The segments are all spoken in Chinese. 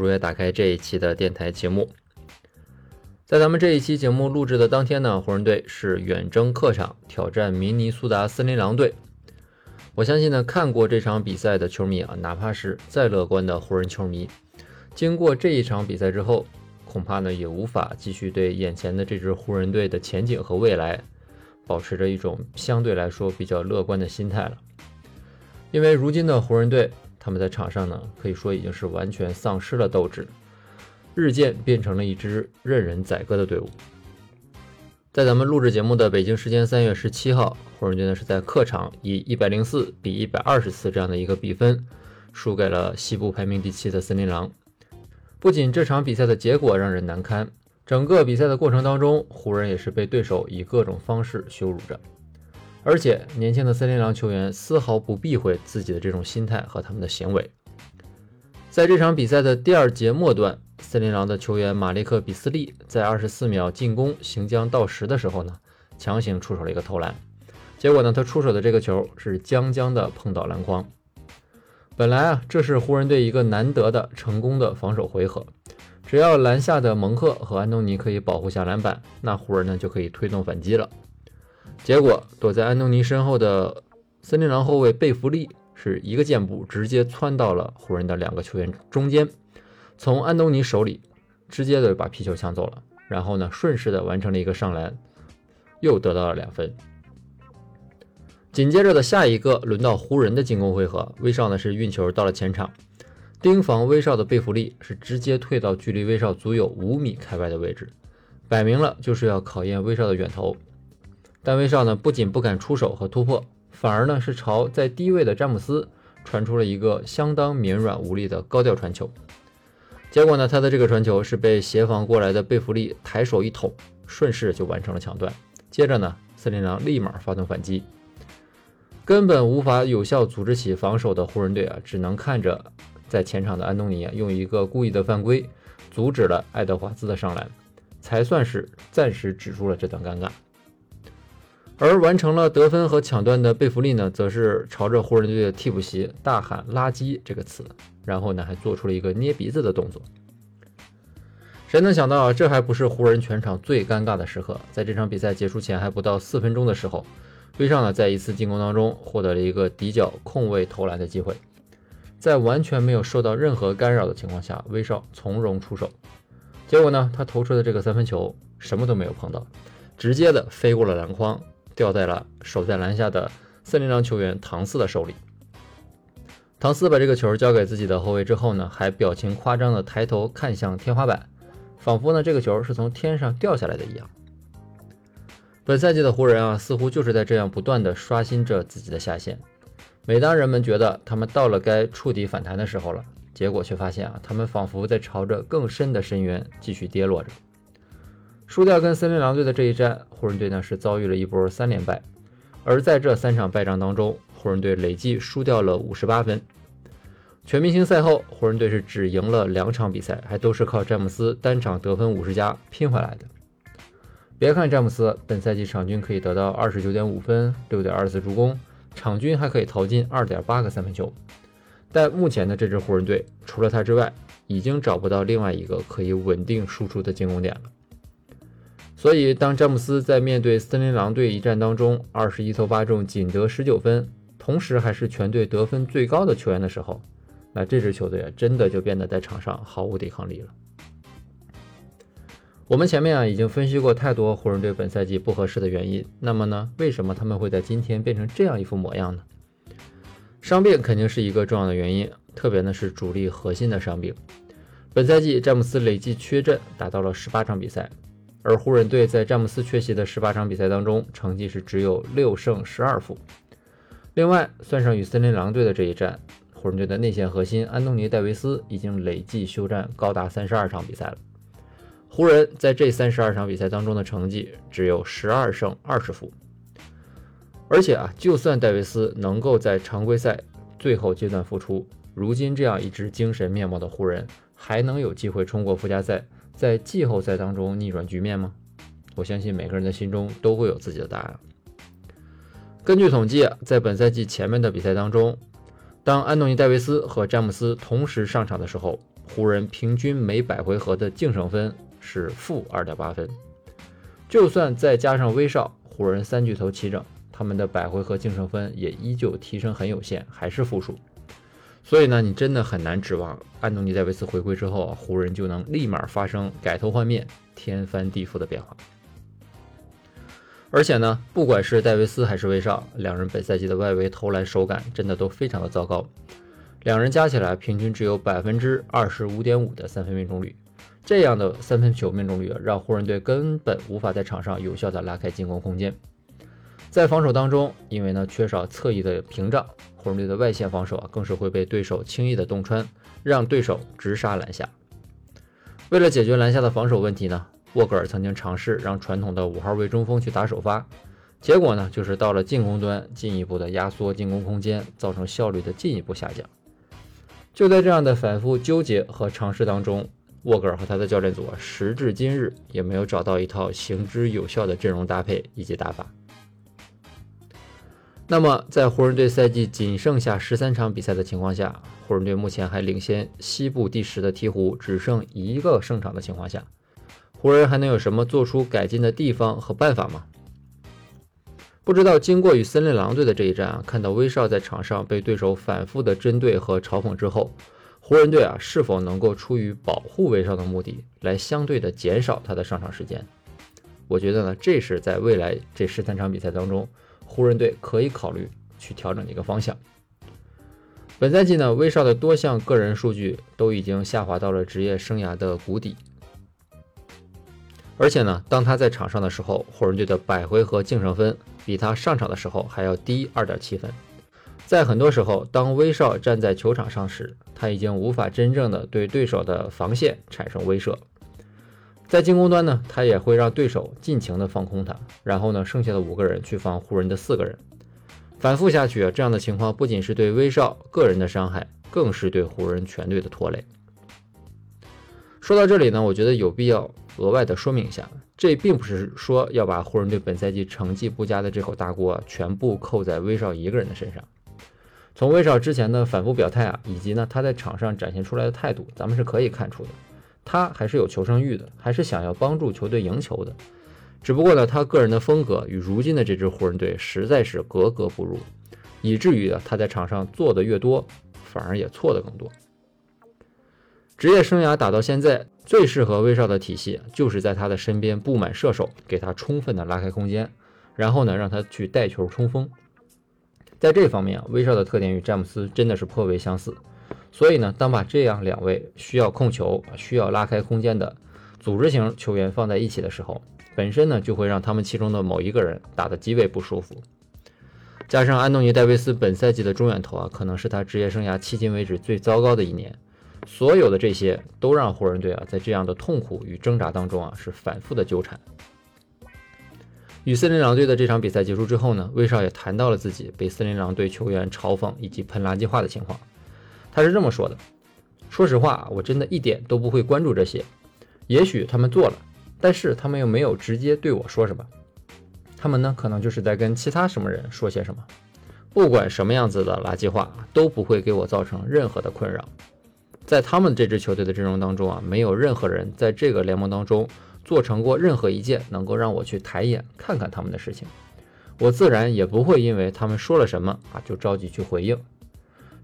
如约打开这一期的电台节目，在咱们这一期节目录制的当天呢，湖人队是远征客场挑战明尼苏达森林狼队。我相信呢，看过这场比赛的球迷啊，哪怕是再乐观的湖人球迷，经过这一场比赛之后，恐怕呢也无法继续对眼前的这支湖人队的前景和未来保持着一种相对来说比较乐观的心态了，因为如今的湖人队。他们在场上呢，可以说已经是完全丧失了斗志，日渐变成了一支任人宰割的队伍。在咱们录制节目的北京时间三月十七号，湖人队呢是在客场以一百零四比一百二十四这样的一个比分，输给了西部排名第七的森林狼。不仅这场比赛的结果让人难堪，整个比赛的过程当中，湖人也是被对手以各种方式羞辱着。而且，年轻的森林狼球员丝毫不避讳自己的这种心态和他们的行为。在这场比赛的第二节末段，森林狼的球员马利克·比斯利在二十四秒进攻行将到时的时候呢，强行出手了一个投篮。结果呢，他出手的这个球是将将的碰到篮筐。本来啊，这是湖人队一个难得的成功的防守回合，只要篮下的蒙克和安东尼可以保护下篮板，那湖人呢就可以推动反击了。结果，躲在安东尼身后的森林狼后卫贝弗利是一个箭步，直接窜到了湖人的两个球员中间，从安东尼手里直接的把皮球抢走了，然后呢，顺势的完成了一个上篮，又得到了两分。紧接着的下一个轮到湖人的进攻回合，威少呢是运球到了前场，盯防威少的贝弗利是直接退到距离威少足有五米开外的位置，摆明了就是要考验威少的远投。但威少呢，不仅不敢出手和突破，反而呢是朝在低位的詹姆斯传出了一个相当绵软无力的高调传球。结果呢，他的这个传球是被协防过来的贝弗利抬手一捅，顺势就完成了抢断。接着呢，森林狼立马发动反击，根本无法有效组织起防守的湖人队啊，只能看着在前场的安东尼啊用一个故意的犯规阻止了爱德华兹的上篮，才算是暂时止住了这段尴尬。而完成了得分和抢断的贝弗利呢，则是朝着湖人队的替补席大喊“垃圾”这个词，然后呢还做出了一个捏鼻子的动作。谁能想到啊，这还不是湖人全场最尴尬的时刻？在这场比赛结束前还不到四分钟的时候，威少呢在一次进攻当中获得了一个底角空位投篮的机会，在完全没有受到任何干扰的情况下，威少从容出手，结果呢他投出的这个三分球什么都没有碰到，直接的飞过了篮筐。掉在了守在篮下的森林狼球员唐斯的手里。唐斯把这个球交给自己的后卫之后呢，还表情夸张的抬头看向天花板，仿佛呢这个球是从天上掉下来的一样。本赛季的湖人啊，似乎就是在这样不断的刷新着自己的下限。每当人们觉得他们到了该触底反弹的时候了，结果却发现啊，他们仿佛在朝着更深的深渊继续跌落着。输掉跟森林狼队的这一战，湖人队呢是遭遇了一波三连败。而在这三场败仗当中，湖人队累计输掉了五十八分。全明星赛后，湖人队是只赢了两场比赛，还都是靠詹姆斯单场得分五十加拼回来的。别看詹姆斯本赛季场均可以得到二十九点五分、六点二次助攻，场均还可以投进二点八个三分球，但目前的这支湖人队除了他之外，已经找不到另外一个可以稳定输出的进攻点了。所以，当詹姆斯在面对森林狼队一战当中，二十一投八中，仅得十九分，同时还是全队得分最高的球员的时候，那这支球队啊，真的就变得在场上毫无抵抗力了。我们前面啊已经分析过太多湖人队本赛季不合适的原因，那么呢，为什么他们会在今天变成这样一副模样呢？伤病肯定是一个重要的原因，特别呢是主力核心的伤病。本赛季詹姆斯累计缺阵达到了十八场比赛。而湖人队在詹姆斯缺席的十八场比赛当中，成绩是只有六胜十二负。另外，算上与森林狼队的这一战，湖人队的内线核心安东尼·戴维斯已经累计休战高达三十二场比赛了。湖人在这三十二场比赛当中的成绩只有十二胜二十负，而且啊，就算戴维斯能够在常规赛最后阶段复出，如今这样一支精神面貌的湖人，还能有机会冲过附加赛，在季后赛当中逆转局面吗？我相信每个人的心中都会有自己的答案。根据统计，在本赛季前面的比赛当中，当安东尼·戴维斯和詹姆斯同时上场的时候，湖人平均每百回合的净胜分。是负二点八分，就算再加上威少，湖人三巨头齐整，他们的百回合净胜分也依旧提升很有限，还是负数。所以呢，你真的很难指望安东尼戴维斯回归之后，湖人就能立马发生改头换面、天翻地覆的变化。而且呢，不管是戴维斯还是威少，两人本赛季的外围投篮手感真的都非常的糟糕，两人加起来平均只有百分之二十五点五的三分命中率。这样的三分球命中率，让湖人队根本无法在场上有效的拉开进攻空间。在防守当中，因为呢缺少侧翼的屏障，湖人队的外线防守啊更是会被对手轻易的洞穿，让对手直杀篮下。为了解决篮下的防守问题呢，沃格尔曾经尝试让传统的五号位中锋去打首发，结果呢就是到了进攻端进一步的压缩进攻空间，造成效率的进一步下降。就在这样的反复纠结和尝试当中。沃格尔和他的教练组啊，时至今日也没有找到一套行之有效的阵容搭配以及打法。那么，在湖人队赛季仅剩下十三场比赛的情况下，湖人队目前还领先西部第十的鹈鹕只剩一个胜场的情况下，湖人还能有什么做出改进的地方和办法吗？不知道经过与森林狼队的这一战啊，看到威少在场上被对手反复的针对和嘲讽之后。湖人队啊，是否能够出于保护威少的目的，来相对的减少他的上场时间？我觉得呢，这是在未来这十三场比赛当中，湖人队可以考虑去调整的一个方向。本赛季呢，威少的多项个人数据都已经下滑到了职业生涯的谷底，而且呢，当他在场上的时候，湖人队的百回合净胜分比他上场的时候还要低二点七分。在很多时候，当威少站在球场上时，他已经无法真正的对对手的防线产生威慑。在进攻端呢，他也会让对手尽情的放空他，然后呢，剩下的五个人去防湖人的四个人，反复下去啊，这样的情况不仅是对威少个人的伤害，更是对湖人全队的拖累。说到这里呢，我觉得有必要额外的说明一下，这并不是说要把湖人队本赛季成绩不佳的这口大锅全部扣在威少一个人的身上。从威少之前的反复表态啊，以及呢他在场上展现出来的态度，咱们是可以看出的，他还是有求胜欲的，还是想要帮助球队赢球的。只不过呢，他个人的风格与如今的这支湖人队实在是格格不入，以至于啊他在场上做的越多，反而也错的更多。职业生涯打到现在，最适合威少的体系就是在他的身边布满射手，给他充分的拉开空间，然后呢让他去带球冲锋。在这方面啊，威少的特点与詹姆斯真的是颇为相似，所以呢，当把这样两位需要控球、需要拉开空间的组织型球员放在一起的时候，本身呢就会让他们其中的某一个人打得极为不舒服。加上安东尼·戴维斯本赛季的中远投啊，可能是他职业生涯迄今为止最糟糕的一年，所有的这些都让湖人队啊在这样的痛苦与挣扎当中啊是反复的纠缠。与森林狼队的这场比赛结束之后呢，威少也谈到了自己被森林狼队球员嘲讽以及喷垃圾话的情况。他是这么说的：“说实话，我真的一点都不会关注这些。也许他们做了，但是他们又没有直接对我说什么。他们呢，可能就是在跟其他什么人说些什么。不管什么样子的垃圾话，都不会给我造成任何的困扰。在他们这支球队的阵容当中啊，没有任何人在这个联盟当中。”做成过任何一件能够让我去抬眼看看他们的事情，我自然也不会因为他们说了什么啊就着急去回应，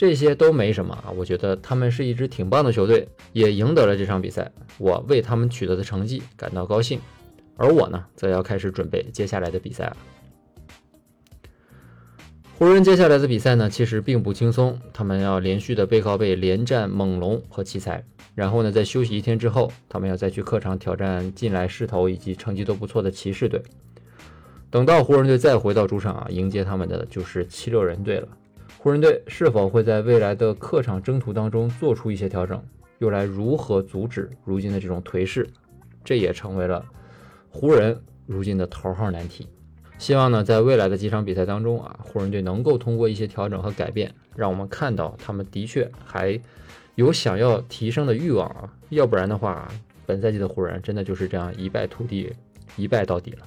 这些都没什么啊。我觉得他们是一支挺棒的球队，也赢得了这场比赛，我为他们取得的成绩感到高兴。而我呢，则要开始准备接下来的比赛了。湖人接下来的比赛呢，其实并不轻松，他们要连续的背靠背连战猛龙和奇才。然后呢，在休息一天之后，他们要再去客场挑战近来势头以及成绩都不错的骑士队。等到湖人队再回到主场啊，迎接他们的就是七六人队了。湖人队是否会在未来的客场征途当中做出一些调整，又来如何阻止如今的这种颓势？这也成为了湖人如今的头号难题。希望呢，在未来的几场比赛当中啊，湖人队能够通过一些调整和改变，让我们看到他们的确还有想要提升的欲望啊。要不然的话，本赛季的湖人真的就是这样一败涂地，一败到底了。